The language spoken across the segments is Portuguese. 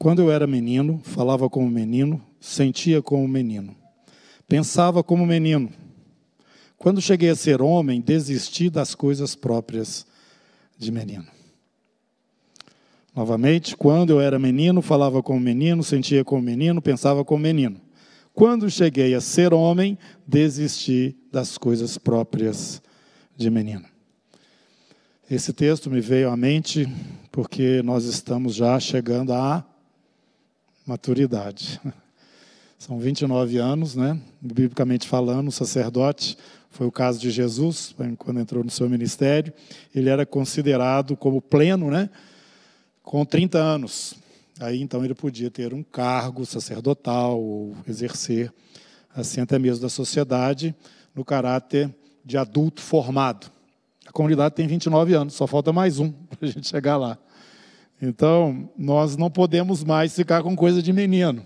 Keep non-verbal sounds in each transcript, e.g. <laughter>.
Quando eu era menino, falava como menino, sentia como menino, pensava como menino. Quando cheguei a ser homem, desisti das coisas próprias de menino. Novamente, quando eu era menino, falava como menino, sentia como menino, pensava como menino. Quando cheguei a ser homem, desisti das coisas próprias de menino. Esse texto me veio à mente porque nós estamos já chegando à maturidade. São 29 anos, né? Biblicamente falando, o sacerdote, foi o caso de Jesus, quando entrou no seu ministério, ele era considerado como pleno, né? Com 30 anos. Aí então ele podia ter um cargo sacerdotal ou exercer assim até mesmo da sociedade no caráter de adulto formado. A comunidade tem 29 anos, só falta mais um <laughs> para a gente chegar lá. Então, nós não podemos mais ficar com coisa de menino.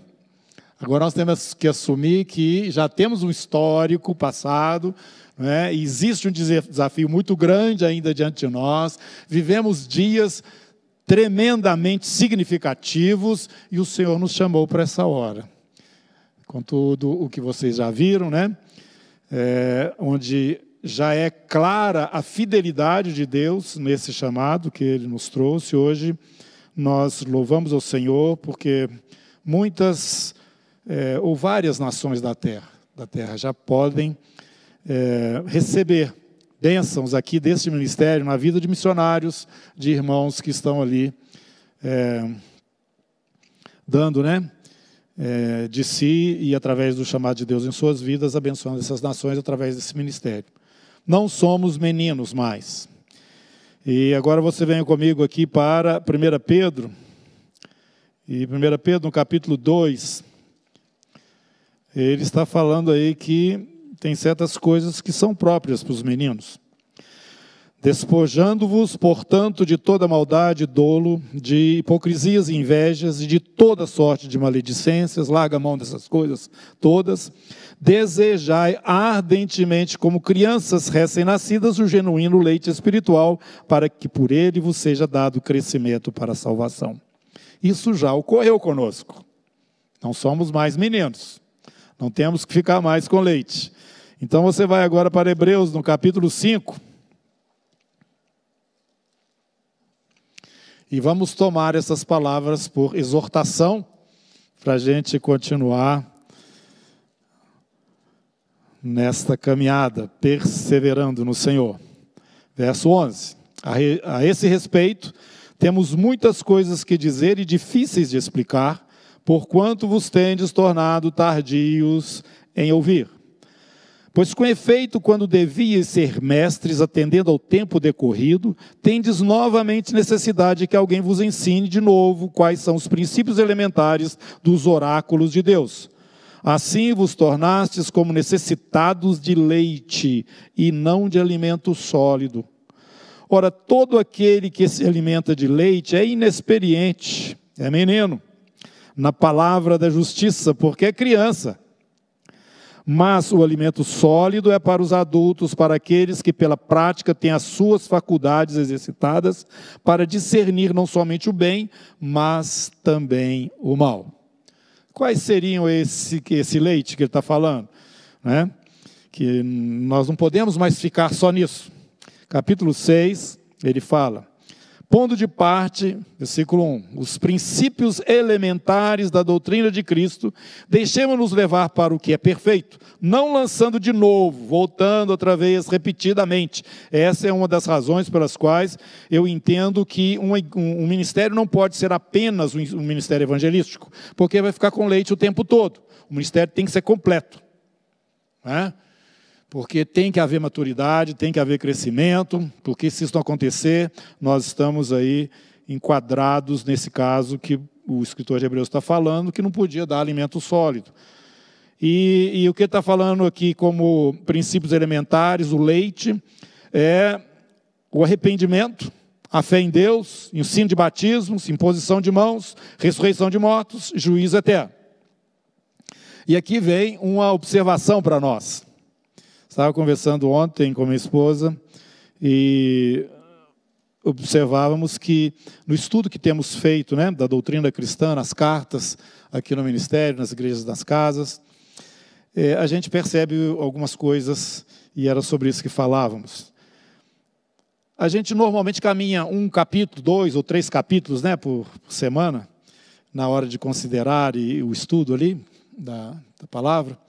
Agora nós temos que assumir que já temos um histórico passado, né? existe um desafio muito grande ainda diante de nós, vivemos dias tremendamente significativos e o Senhor nos chamou para essa hora. Com tudo o que vocês já viram, né? É, onde já é clara a fidelidade de Deus nesse chamado que Ele nos trouxe. Hoje nós louvamos ao Senhor porque muitas é, ou várias nações da terra, da terra já podem é, receber bênçãos aqui deste ministério na vida de missionários, de irmãos que estão ali é, dando, né? É, de si e através do chamado de Deus em suas vidas, abençoando essas nações através desse ministério. Não somos meninos mais. E agora você vem comigo aqui para 1 Pedro. E 1 Pedro, no capítulo 2, ele está falando aí que tem certas coisas que são próprias para os meninos. Despojando-vos, portanto, de toda maldade, dolo, de hipocrisias e invejas e de toda sorte de maledicências, larga a mão dessas coisas todas. Desejai ardentemente, como crianças recém-nascidas, o genuíno leite espiritual, para que por ele vos seja dado crescimento para a salvação. Isso já ocorreu conosco. Não somos mais meninos. Não temos que ficar mais com leite. Então você vai agora para Hebreus, no capítulo 5. E vamos tomar essas palavras por exortação, para a gente continuar nesta caminhada, perseverando no Senhor. Verso 11. A, esse respeito, temos muitas coisas que dizer e difíceis de explicar, porquanto vos tendes tornado tardios em ouvir. Pois com efeito, quando devias ser mestres, atendendo ao tempo decorrido, tendes novamente necessidade que alguém vos ensine de novo quais são os princípios elementares dos oráculos de Deus. Assim vos tornastes como necessitados de leite e não de alimento sólido. Ora, todo aquele que se alimenta de leite é inexperiente, é menino, na palavra da justiça, porque é criança. Mas o alimento sólido é para os adultos, para aqueles que pela prática têm as suas faculdades exercitadas para discernir não somente o bem, mas também o mal. Quais seriam esse, esse leite que ele está falando? Né? Que nós não podemos mais ficar só nisso. Capítulo 6, ele fala: pondo de parte, versículo 1, os princípios elementares da doutrina de Cristo, deixemos-nos levar para o que é perfeito, não lançando de novo, voltando outra vez repetidamente. Essa é uma das razões pelas quais eu entendo que um, um, um ministério não pode ser apenas um, um ministério evangelístico, porque vai ficar com leite o tempo todo. O ministério tem que ser completo. Né? Porque tem que haver maturidade, tem que haver crescimento, porque se isso não acontecer, nós estamos aí enquadrados nesse caso que o escritor de Hebreus está falando, que não podia dar alimento sólido. E, e o que está falando aqui como princípios elementares, o leite, é o arrependimento, a fé em Deus, ensino de batismos, imposição de mãos, ressurreição de mortos, juízo eterno. E aqui vem uma observação para nós. Estava conversando ontem com minha esposa e observávamos que no estudo que temos feito né, da doutrina cristã, nas cartas, aqui no ministério, nas igrejas das casas, é, a gente percebe algumas coisas e era sobre isso que falávamos. A gente normalmente caminha um capítulo, dois ou três capítulos né, por semana, na hora de considerar e o estudo ali da, da palavra.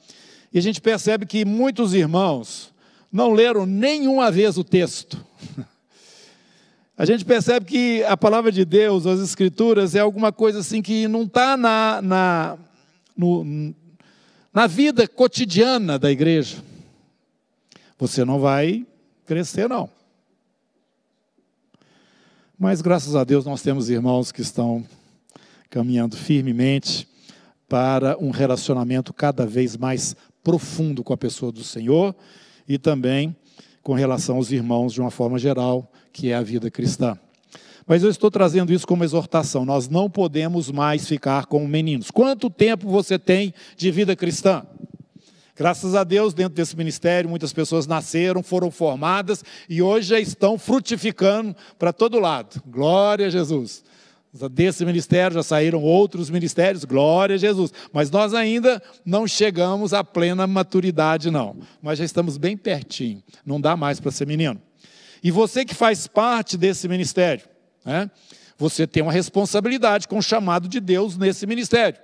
E a gente percebe que muitos irmãos não leram nenhuma vez o texto. A gente percebe que a palavra de Deus, as Escrituras, é alguma coisa assim que não está na, na, na vida cotidiana da igreja. Você não vai crescer, não. Mas graças a Deus nós temos irmãos que estão caminhando firmemente para um relacionamento cada vez mais profundo com a pessoa do Senhor e também com relação aos irmãos de uma forma geral, que é a vida cristã. Mas eu estou trazendo isso como exortação. Nós não podemos mais ficar como meninos. Quanto tempo você tem de vida cristã? Graças a Deus, dentro desse ministério, muitas pessoas nasceram, foram formadas e hoje já estão frutificando para todo lado. Glória a Jesus. Desse ministério já saíram outros ministérios, glória a Jesus. Mas nós ainda não chegamos à plena maturidade, não. Mas já estamos bem pertinho. Não dá mais para ser menino. E você que faz parte desse ministério, né? Você tem uma responsabilidade com o chamado de Deus nesse ministério.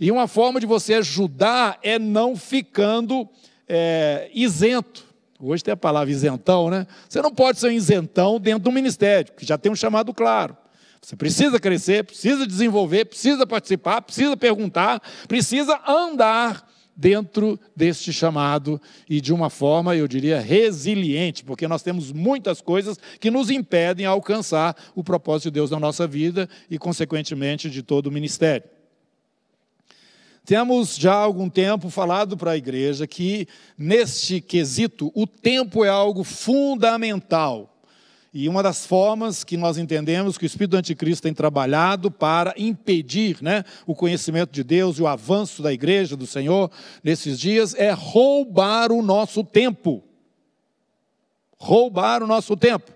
E uma forma de você ajudar é não ficando é, isento. Hoje tem a palavra isentão, né? Você não pode ser um isentão dentro do ministério, que já tem um chamado claro. Você precisa crescer, precisa desenvolver, precisa participar, precisa perguntar, precisa andar dentro deste chamado e de uma forma, eu diria, resiliente, porque nós temos muitas coisas que nos impedem alcançar o propósito de Deus na nossa vida e, consequentemente, de todo o ministério. Temos já há algum tempo falado para a igreja que, neste quesito, o tempo é algo fundamental e uma das formas que nós entendemos que o espírito do anticristo tem trabalhado para impedir né, o conhecimento de Deus e o avanço da igreja, do Senhor, nesses dias, é roubar o nosso tempo. Roubar o nosso tempo.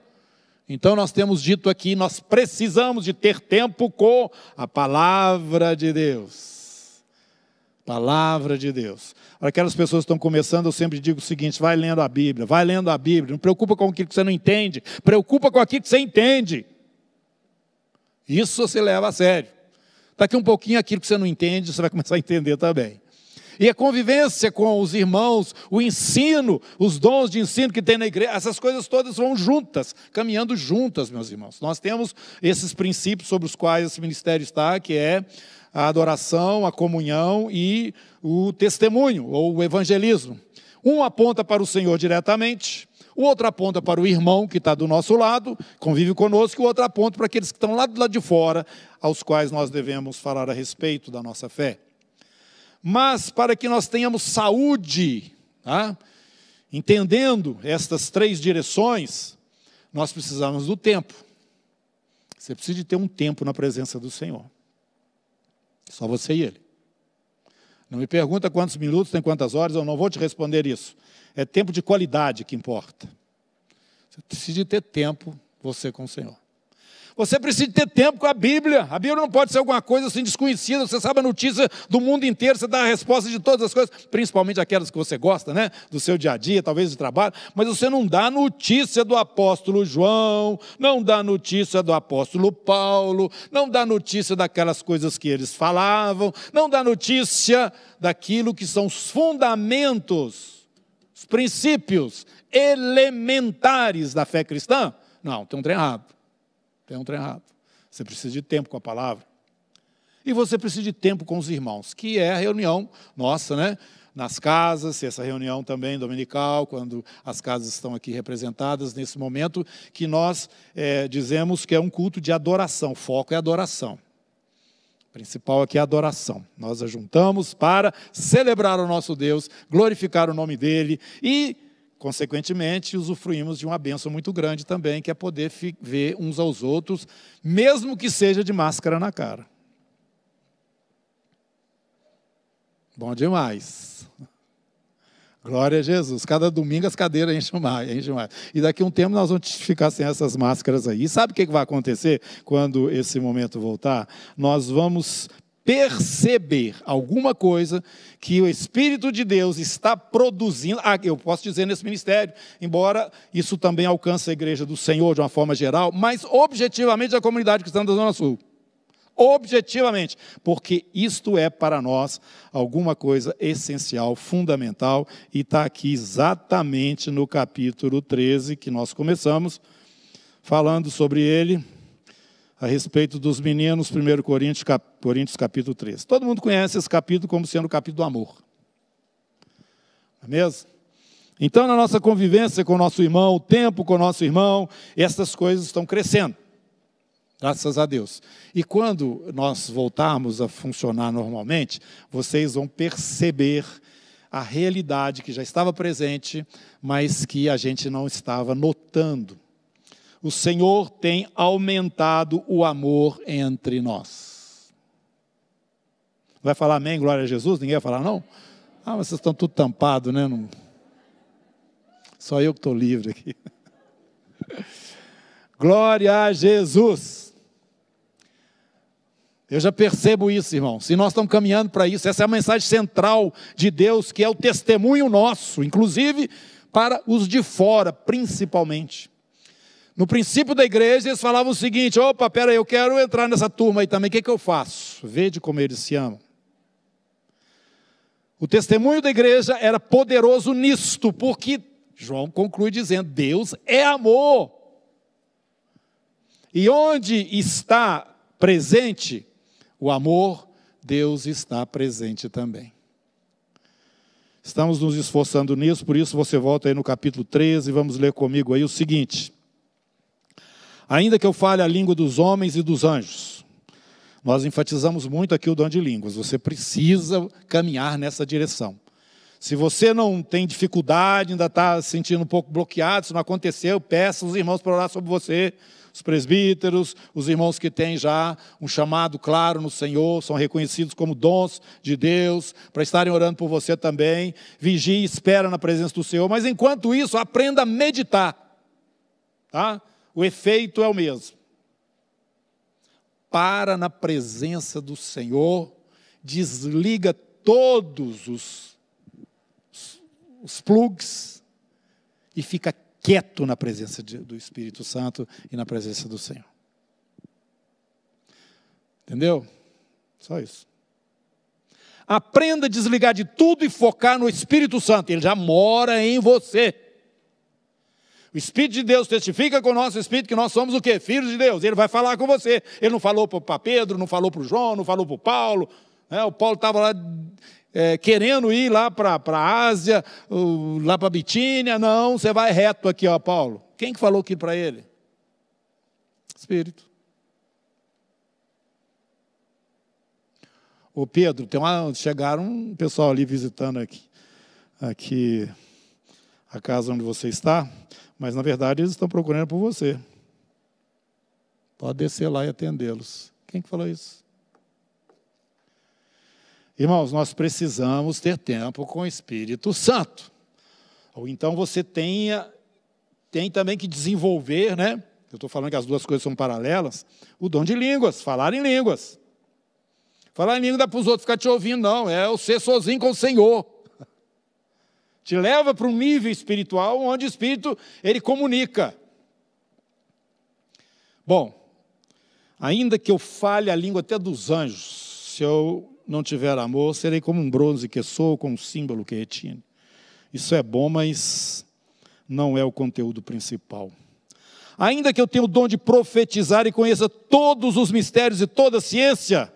Então nós temos dito aqui, nós precisamos de ter tempo com a palavra de Deus. Palavra de Deus. Para aquelas pessoas que estão começando, eu sempre digo o seguinte: vai lendo a Bíblia, vai lendo a Bíblia, não preocupa com aquilo que você não entende, preocupa com aquilo que você entende. Isso você leva a sério. Daqui um pouquinho aquilo que você não entende, você vai começar a entender também. E a convivência com os irmãos, o ensino, os dons de ensino que tem na igreja, essas coisas todas vão juntas, caminhando juntas, meus irmãos. Nós temos esses princípios sobre os quais esse ministério está, que é a adoração, a comunhão e o testemunho ou o evangelismo. Um aponta para o Senhor diretamente, o outro aponta para o irmão que está do nosso lado, convive conosco, e o outro aponta para aqueles que estão lá do lado de fora, aos quais nós devemos falar a respeito da nossa fé. Mas para que nós tenhamos saúde, tá? entendendo estas três direções, nós precisamos do tempo. Você precisa de ter um tempo na presença do Senhor. Só você e ele. Não me pergunta quantos minutos, tem quantas horas, eu não vou te responder isso. É tempo de qualidade que importa. Você precisa ter tempo, você com o Senhor. Você precisa ter tempo com a Bíblia. A Bíblia não pode ser alguma coisa assim desconhecida. Você sabe a notícia do mundo inteiro, você dá a resposta de todas as coisas, principalmente aquelas que você gosta, né? Do seu dia a dia, talvez do trabalho. Mas você não dá notícia do apóstolo João, não dá notícia do apóstolo Paulo, não dá notícia daquelas coisas que eles falavam, não dá notícia daquilo que são os fundamentos, os princípios elementares da fé cristã. Não, tem um trem errado. Tem um trem errado. Você precisa de tempo com a palavra. E você precisa de tempo com os irmãos, que é a reunião nossa, né? Nas casas, essa reunião também dominical, quando as casas estão aqui representadas nesse momento, que nós é, dizemos que é um culto de adoração, o foco é adoração. Principal aqui é a adoração. Nós juntamos para celebrar o nosso Deus, glorificar o nome dele e Consequentemente, usufruímos de uma benção muito grande também, que é poder ver uns aos outros, mesmo que seja de máscara na cara. Bom demais. Glória a Jesus. Cada domingo as cadeiras enchem mais, enchem mais. E daqui a um tempo nós vamos ficar sem essas máscaras aí. E sabe o que vai acontecer quando esse momento voltar? Nós vamos perceber alguma coisa que o Espírito de Deus está produzindo. Ah, eu posso dizer nesse ministério, embora isso também alcance a igreja do Senhor de uma forma geral, mas objetivamente a comunidade cristã da Zona Sul objetivamente, porque isto é para nós alguma coisa essencial, fundamental, e está aqui exatamente no capítulo 13 que nós começamos, falando sobre ele, a respeito dos meninos, 1 Coríntios, cap, Coríntios capítulo 13. Todo mundo conhece esse capítulo como sendo o capítulo do amor. Não é mesmo? Então, na nossa convivência com o nosso irmão, o tempo com o nosso irmão, essas coisas estão crescendo. Graças a Deus. E quando nós voltarmos a funcionar normalmente, vocês vão perceber a realidade que já estava presente, mas que a gente não estava notando. O Senhor tem aumentado o amor entre nós. Vai falar amém, glória a Jesus? Ninguém vai falar não? Ah, vocês estão tudo tampados, né? Não... Só eu que estou livre aqui. <laughs> Glória a Jesus. Eu já percebo isso, irmão. Se nós estamos caminhando para isso, essa é a mensagem central de Deus, que é o testemunho nosso, inclusive para os de fora, principalmente. No princípio da igreja, eles falavam o seguinte: opa, peraí, eu quero entrar nessa turma aí também, o que, que eu faço? Vede como eles se amam. O testemunho da igreja era poderoso nisto, porque João conclui dizendo: Deus é amor. E onde está presente o amor, Deus está presente também. Estamos nos esforçando nisso, por isso você volta aí no capítulo 13 e vamos ler comigo aí o seguinte. Ainda que eu fale a língua dos homens e dos anjos, nós enfatizamos muito aqui o dom de línguas, você precisa caminhar nessa direção. Se você não tem dificuldade, ainda está se sentindo um pouco bloqueado, se não aconteceu, peça os irmãos para orar sobre você os presbíteros, os irmãos que têm já um chamado claro no Senhor, são reconhecidos como dons de Deus, para estarem orando por você também. Vigie e espera na presença do Senhor, mas enquanto isso, aprenda a meditar. Tá? O efeito é o mesmo. Para na presença do Senhor, desliga todos os, os, plugs e fica quieto na presença de, do Espírito Santo e na presença do Senhor. Entendeu? Só isso. Aprenda a desligar de tudo e focar no Espírito Santo, ele já mora em você. O Espírito de Deus testifica com o nosso Espírito que nós somos o quê? Filhos de Deus. Ele vai falar com você. Ele não falou para Pedro, não falou para o João, não falou para o Paulo. Né? O Paulo estava lá é, querendo ir lá para a Ásia, lá para a Bitínia. Não, você vai reto aqui, ó, Paulo. Quem que falou aqui para ele? Espírito. Ô Pedro, tem uma, chegaram um pessoal ali visitando aqui, aqui a casa onde você está, mas na verdade eles estão procurando por você. Pode descer lá e atendê-los. Quem que falou isso? Irmãos, nós precisamos ter tempo com o Espírito Santo. Ou então você tenha, tem também que desenvolver, né? Eu estou falando que as duas coisas são paralelas. O dom de línguas, falar em línguas. Falar em língua dá para os outros ficar te ouvindo, não. É o ser sozinho com o Senhor. Te leva para um nível espiritual onde o Espírito, ele comunica. Bom, ainda que eu fale a língua até dos anjos, se eu não tiver amor, serei como um bronze que sou, com um símbolo que retine. Isso é bom, mas não é o conteúdo principal. Ainda que eu tenha o dom de profetizar e conheça todos os mistérios e toda a ciência,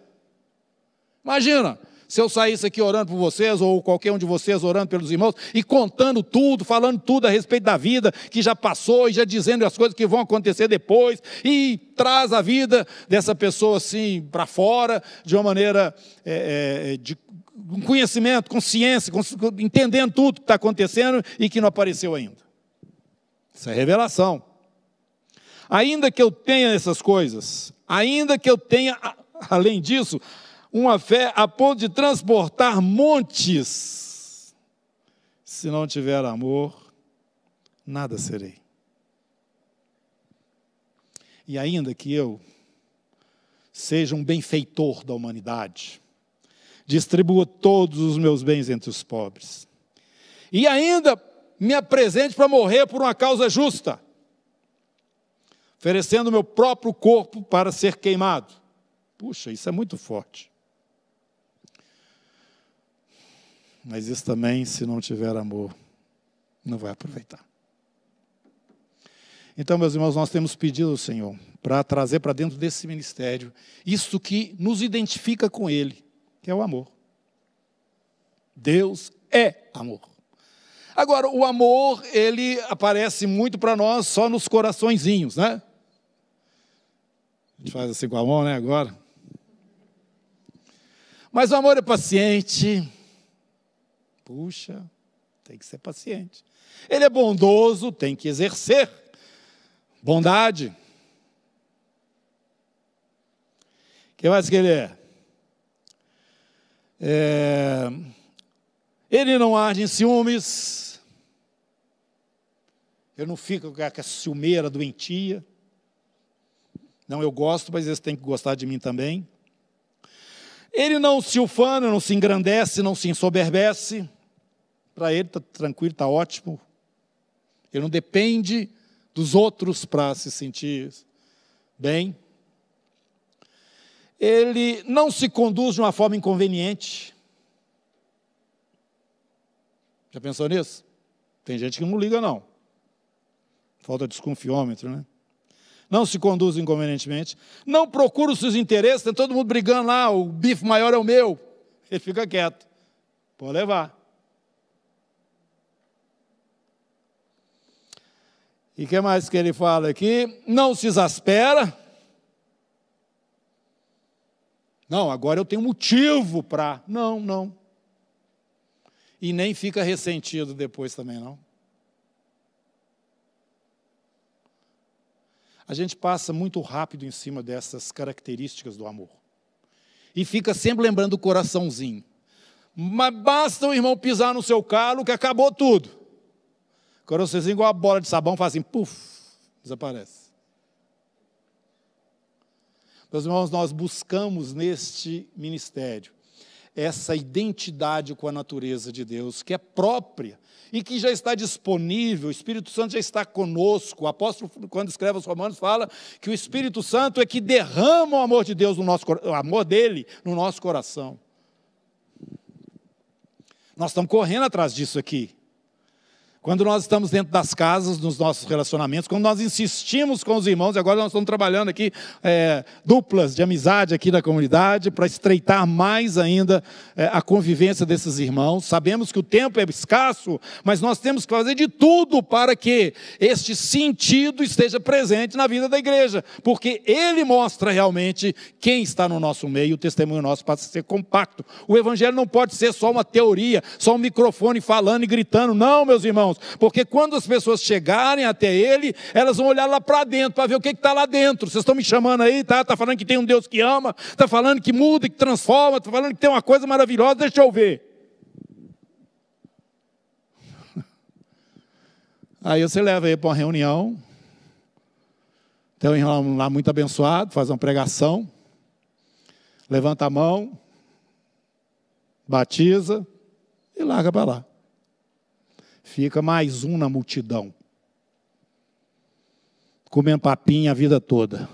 imagina, se eu saísse aqui orando por vocês, ou qualquer um de vocês orando pelos irmãos, e contando tudo, falando tudo a respeito da vida que já passou, e já dizendo as coisas que vão acontecer depois, e traz a vida dessa pessoa assim para fora, de uma maneira é, é, de conhecimento, consciência, entendendo tudo que está acontecendo e que não apareceu ainda. Isso é revelação. Ainda que eu tenha essas coisas, ainda que eu tenha, além disso, uma fé a ponto de transportar montes. Se não tiver amor, nada serei. E ainda que eu seja um benfeitor da humanidade, distribua todos os meus bens entre os pobres, e ainda me apresente para morrer por uma causa justa, oferecendo meu próprio corpo para ser queimado. Puxa, isso é muito forte. Mas isso também, se não tiver amor, não vai aproveitar. Então, meus irmãos, nós temos pedido ao Senhor para trazer para dentro desse ministério isso que nos identifica com Ele, que é o amor. Deus é amor. Agora, o amor, ele aparece muito para nós só nos coraçõezinhos, né? A gente faz assim com a mão, né, agora. Mas o amor é paciente. Puxa, tem que ser paciente. Ele é bondoso, tem que exercer bondade. Que mais que ele é? é? Ele não arde em ciúmes. Ele não fica com a ciumeira doentia. Não, eu gosto, mas eles têm que gostar de mim também. Ele não se ufana, não se engrandece, não se ensoberbece. Para ele está tranquilo, está ótimo. Ele não depende dos outros para se sentir bem. Ele não se conduz de uma forma inconveniente. Já pensou nisso? Tem gente que não liga, não. Falta desconfiômetro, né? Não se conduz inconvenientemente. Não procura os seus interesses, tem todo mundo brigando lá, o bife maior é o meu. Ele fica quieto. Pode levar. E que mais que ele fala aqui? Não se exaspera. Não, agora eu tenho motivo para. Não, não. E nem fica ressentido depois também, não. A gente passa muito rápido em cima dessas características do amor. E fica sempre lembrando o coraçãozinho. Mas basta o irmão pisar no seu calo que acabou tudo. Coraçãozinho igual a bola de sabão, faz assim, puf, desaparece. Meus irmãos, nós buscamos neste ministério essa identidade com a natureza de Deus, que é própria e que já está disponível, o Espírito Santo já está conosco. O apóstolo, quando escreve os Romanos, fala que o Espírito Santo é que derrama o amor de Deus no nosso o amor dele no nosso coração. Nós estamos correndo atrás disso aqui. Quando nós estamos dentro das casas, nos nossos relacionamentos, quando nós insistimos com os irmãos, e agora nós estamos trabalhando aqui é, duplas de amizade aqui na comunidade, para estreitar mais ainda é, a convivência desses irmãos. Sabemos que o tempo é escasso, mas nós temos que fazer de tudo para que este sentido esteja presente na vida da igreja, porque ele mostra realmente quem está no nosso meio, o testemunho nosso passa a ser compacto. O evangelho não pode ser só uma teoria, só um microfone falando e gritando. Não, meus irmãos irmãos, porque quando as pessoas chegarem até Ele, elas vão olhar lá para dentro para ver o que está lá dentro. Vocês estão me chamando aí, tá? Está falando que tem um Deus que ama, está falando que muda, que transforma, está falando que tem uma coisa maravilhosa, deixa eu ver. <laughs> Aí você leva ele para uma reunião, tem um irmão lá muito abençoado, faz uma pregação, levanta a mão, batiza e larga para lá fica mais um na multidão, comendo papinha a vida toda,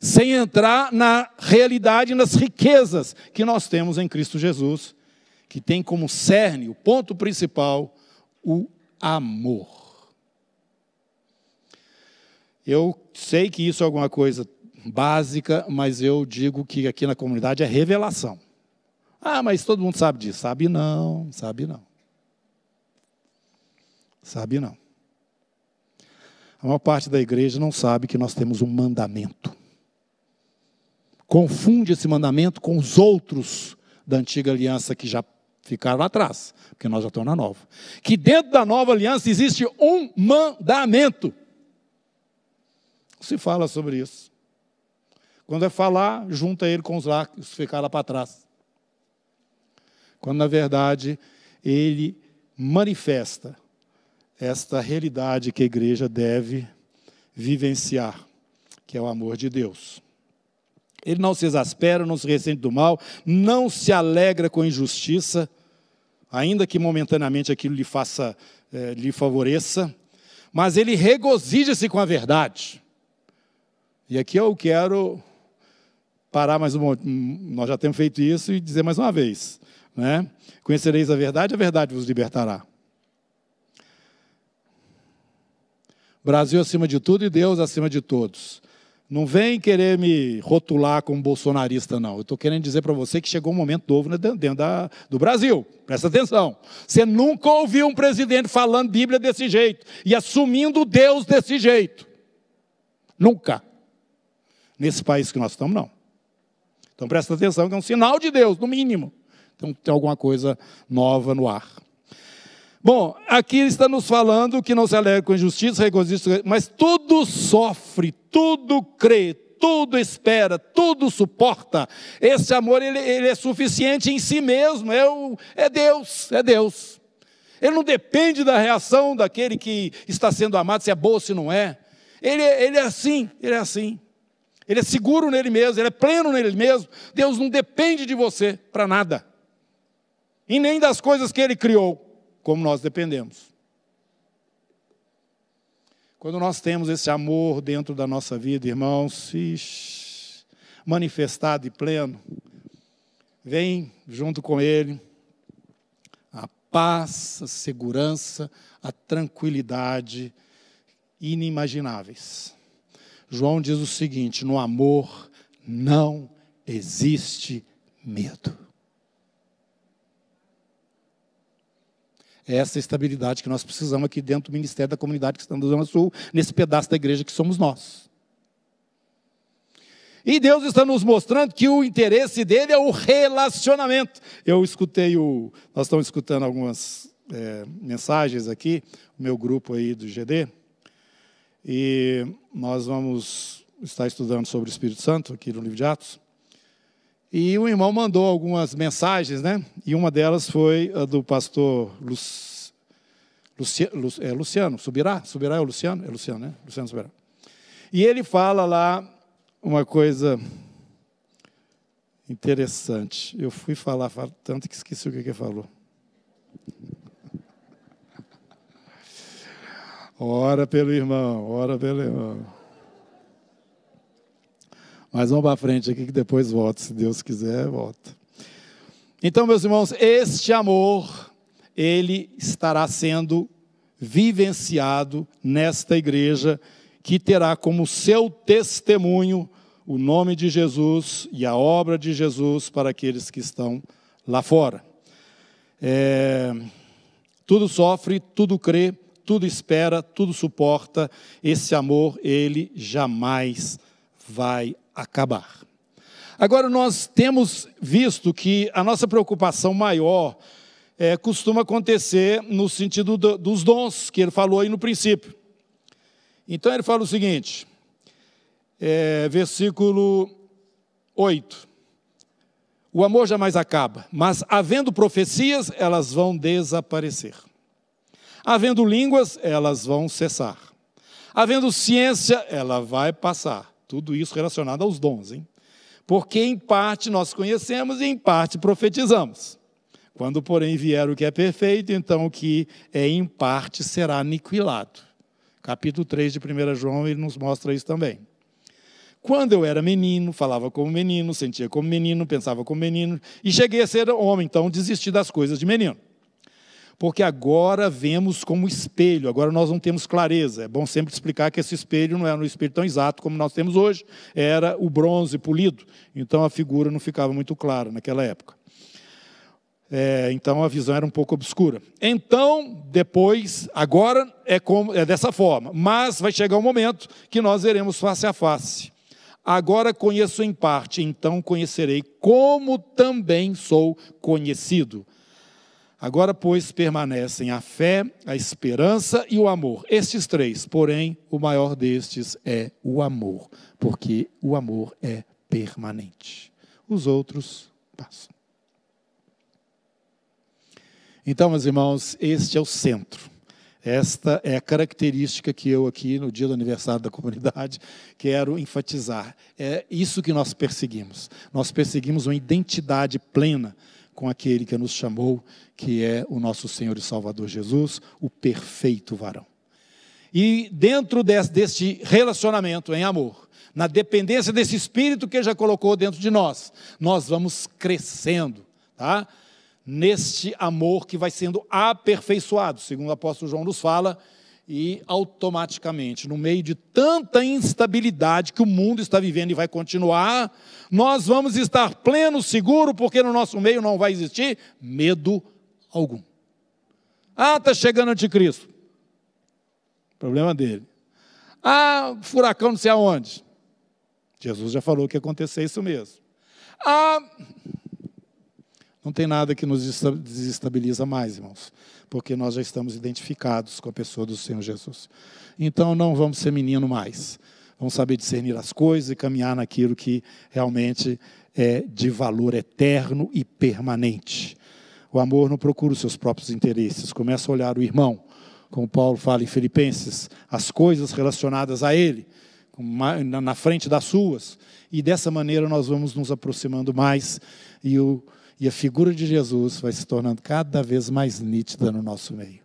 sem entrar na realidade, nas riquezas que nós temos em Cristo Jesus, que tem como cerne, o ponto principal, o amor. Eu sei que isso é alguma coisa básica, mas eu digo que aqui na comunidade é revelação. Ah, mas todo mundo sabe disso. Sabe não, sabe não. Sabe não. A maior parte da igreja não sabe que nós temos um mandamento. Confunde esse mandamento com os outros da antiga aliança que já ficaram lá atrás, porque nós já estamos na nova. Que dentro da nova aliança existe um mandamento. Se fala sobre isso. Quando é falar, junta ele com os lá que ficaram lá para trás. Quando na verdade ele manifesta esta realidade que a igreja deve vivenciar, que é o amor de Deus. Ele não se exaspera, não se ressente do mal, não se alegra com injustiça, ainda que momentaneamente aquilo lhe faça, eh, lhe favoreça, mas ele regozija-se com a verdade. E aqui eu quero parar mais um nós já temos feito isso e dizer mais uma vez, né? Conhecereis a verdade, a verdade vos libertará. Brasil acima de tudo e Deus acima de todos. Não vem querer me rotular como bolsonarista, não. Eu estou querendo dizer para você que chegou um momento novo dentro da, do Brasil. Presta atenção. Você nunca ouviu um presidente falando Bíblia desse jeito e assumindo Deus desse jeito. Nunca. Nesse país que nós estamos, não. Então presta atenção que é um sinal de Deus, no mínimo. Então tem alguma coisa nova no ar. Bom, aqui está nos falando que não se alegra com injustiça, regozija, mas tudo sofre, tudo crê, tudo espera, tudo suporta. Esse amor ele, ele é suficiente em si mesmo, é, o, é Deus, é Deus. Ele não depende da reação daquele que está sendo amado, se é boa ou se não é. Ele, ele é assim, ele é assim. Ele é seguro nele mesmo, ele é pleno nele mesmo. Deus não depende de você para nada. E nem das coisas que ele criou como nós dependemos. Quando nós temos esse amor dentro da nossa vida, irmãos, ixi, manifestado e pleno, vem junto com ele a paz, a segurança, a tranquilidade inimagináveis. João diz o seguinte: no amor não existe medo. Essa estabilidade que nós precisamos aqui dentro do Ministério da Comunidade Cristã do Zona Sul, nesse pedaço da igreja que somos nós. E Deus está nos mostrando que o interesse dele é o relacionamento. Eu escutei o. Nós estamos escutando algumas é, mensagens aqui, o meu grupo aí do GD, e nós vamos estar estudando sobre o Espírito Santo aqui no livro de Atos. E o irmão mandou algumas mensagens, né? E uma delas foi a do pastor Luciano, é, Luciano Subirá. Subirá é o Luciano? É Luciano, né? Luciano Subirá. E ele fala lá uma coisa interessante. Eu fui falar tanto que esqueci o que ele falou. Ora pelo irmão, ora pelo irmão. Mas vamos para frente aqui que depois volta, se Deus quiser, volta. Então, meus irmãos, este amor, ele estará sendo vivenciado nesta igreja, que terá como seu testemunho o nome de Jesus e a obra de Jesus para aqueles que estão lá fora. É, tudo sofre, tudo crê, tudo espera, tudo suporta. Esse amor, ele jamais vai acabar. Agora, nós temos visto que a nossa preocupação maior é, costuma acontecer no sentido do, dos dons, que ele falou aí no princípio. Então, ele fala o seguinte, é, versículo 8. O amor jamais acaba, mas havendo profecias, elas vão desaparecer. Havendo línguas, elas vão cessar. Havendo ciência, ela vai passar. Tudo isso relacionado aos dons, hein? Porque em parte nós conhecemos e em parte profetizamos. Quando, porém, vier o que é perfeito, então o que é em parte será aniquilado. Capítulo 3 de 1 João, ele nos mostra isso também. Quando eu era menino, falava como menino, sentia como menino, pensava como menino, e cheguei a ser homem, então desisti das coisas de menino porque agora vemos como espelho, agora nós não temos clareza. É bom sempre explicar que esse espelho não era um espelho tão exato como nós temos hoje, era o bronze polido, então a figura não ficava muito clara naquela época. É, então a visão era um pouco obscura. Então, depois, agora é, como, é dessa forma, mas vai chegar um momento que nós veremos face a face. Agora conheço em parte, então conhecerei como também sou conhecido. Agora, pois, permanecem a fé, a esperança e o amor. Estes três, porém, o maior destes é o amor, porque o amor é permanente. Os outros passam. Então, meus irmãos, este é o centro. Esta é a característica que eu aqui, no dia do aniversário da comunidade, <laughs> quero enfatizar. É isso que nós perseguimos. Nós perseguimos uma identidade plena com aquele que nos chamou, que é o nosso Senhor e Salvador Jesus, o perfeito varão. E dentro deste relacionamento em amor, na dependência desse espírito que ele já colocou dentro de nós, nós vamos crescendo, tá? neste amor que vai sendo aperfeiçoado, segundo o apóstolo João nos fala, e automaticamente, no meio de tanta instabilidade que o mundo está vivendo e vai continuar, nós vamos estar pleno, seguro, porque no nosso meio não vai existir medo algum. Ah, está chegando anticristo. Problema dele. Ah, furacão não sei aonde. Jesus já falou que ia acontecer isso mesmo. Ah, não tem nada que nos desestabiliza mais, irmãos, porque nós já estamos identificados com a pessoa do Senhor Jesus. Então não vamos ser menino mais. Vamos saber discernir as coisas e caminhar naquilo que realmente é de valor eterno e permanente. O amor não procura os seus próprios interesses, começa a olhar o irmão, como Paulo fala em Filipenses, as coisas relacionadas a ele, na frente das suas, e dessa maneira nós vamos nos aproximando mais e o e a figura de Jesus vai se tornando cada vez mais nítida no nosso meio.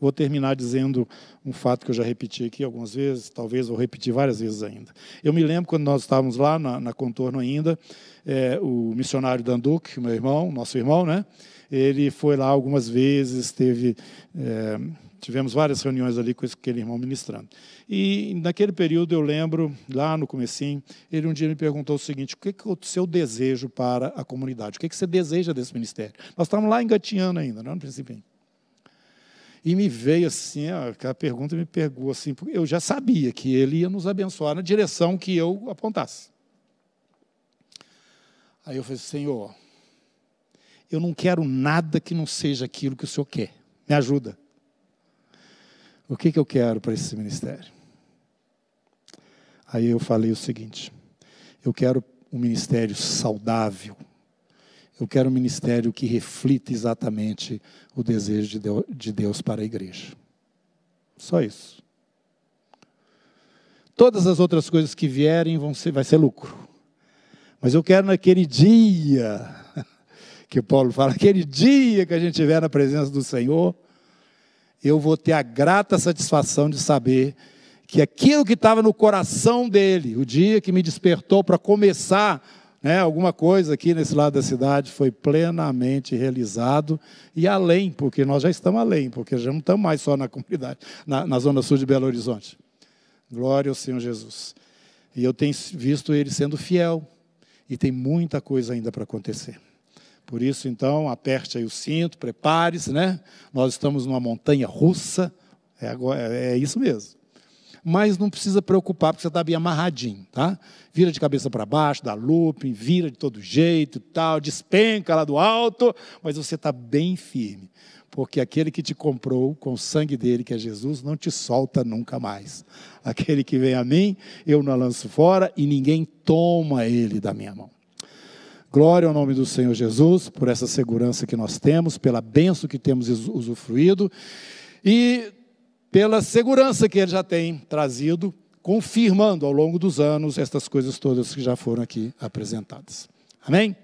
Vou terminar dizendo um fato que eu já repeti aqui algumas vezes, talvez vou repetir várias vezes ainda. Eu me lembro quando nós estávamos lá na, na Contorno ainda, é, o missionário Danduc, meu irmão, nosso irmão, né? Ele foi lá algumas vezes, teve, é, tivemos várias reuniões ali com aquele irmão ministrando. E naquele período eu lembro, lá no comecinho, ele um dia me perguntou o seguinte: o que é o seu desejo para a comunidade? O que, é que você deseja desse ministério? Nós estávamos lá engatinhando ainda, não é, no princípio. E me veio assim, aquela pergunta me pegou assim, porque eu já sabia que ele ia nos abençoar na direção que eu apontasse. Aí eu falei, Senhor, eu não quero nada que não seja aquilo que o Senhor quer. Me ajuda. O que, que eu quero para esse ministério? Aí eu falei o seguinte: eu quero um ministério saudável. Eu quero um ministério que reflita exatamente o desejo de Deus para a igreja. Só isso. Todas as outras coisas que vierem vão ser, vai ser lucro. Mas eu quero naquele dia <laughs> que Paulo fala, aquele dia que a gente estiver na presença do Senhor, eu vou ter a grata satisfação de saber que aquilo que estava no coração dele, o dia que me despertou para começar né, alguma coisa aqui nesse lado da cidade, foi plenamente realizado e além, porque nós já estamos além, porque já não estamos mais só na comunidade, na, na zona sul de Belo Horizonte. Glória ao Senhor Jesus. E eu tenho visto ele sendo fiel, e tem muita coisa ainda para acontecer. Por isso, então, aperte aí o cinto, prepare-se, né? Nós estamos numa montanha russa, é, agora, é isso mesmo mas não precisa preocupar, porque você está bem amarradinho, tá? Vira de cabeça para baixo, dá looping, vira de todo jeito, tal, despenca lá do alto, mas você está bem firme, porque aquele que te comprou com o sangue dele, que é Jesus, não te solta nunca mais. Aquele que vem a mim, eu não lanço fora e ninguém toma ele da minha mão. Glória ao nome do Senhor Jesus, por essa segurança que nós temos, pela benção que temos usufruído. E pela segurança que ele já tem trazido, confirmando ao longo dos anos estas coisas todas que já foram aqui apresentadas. Amém?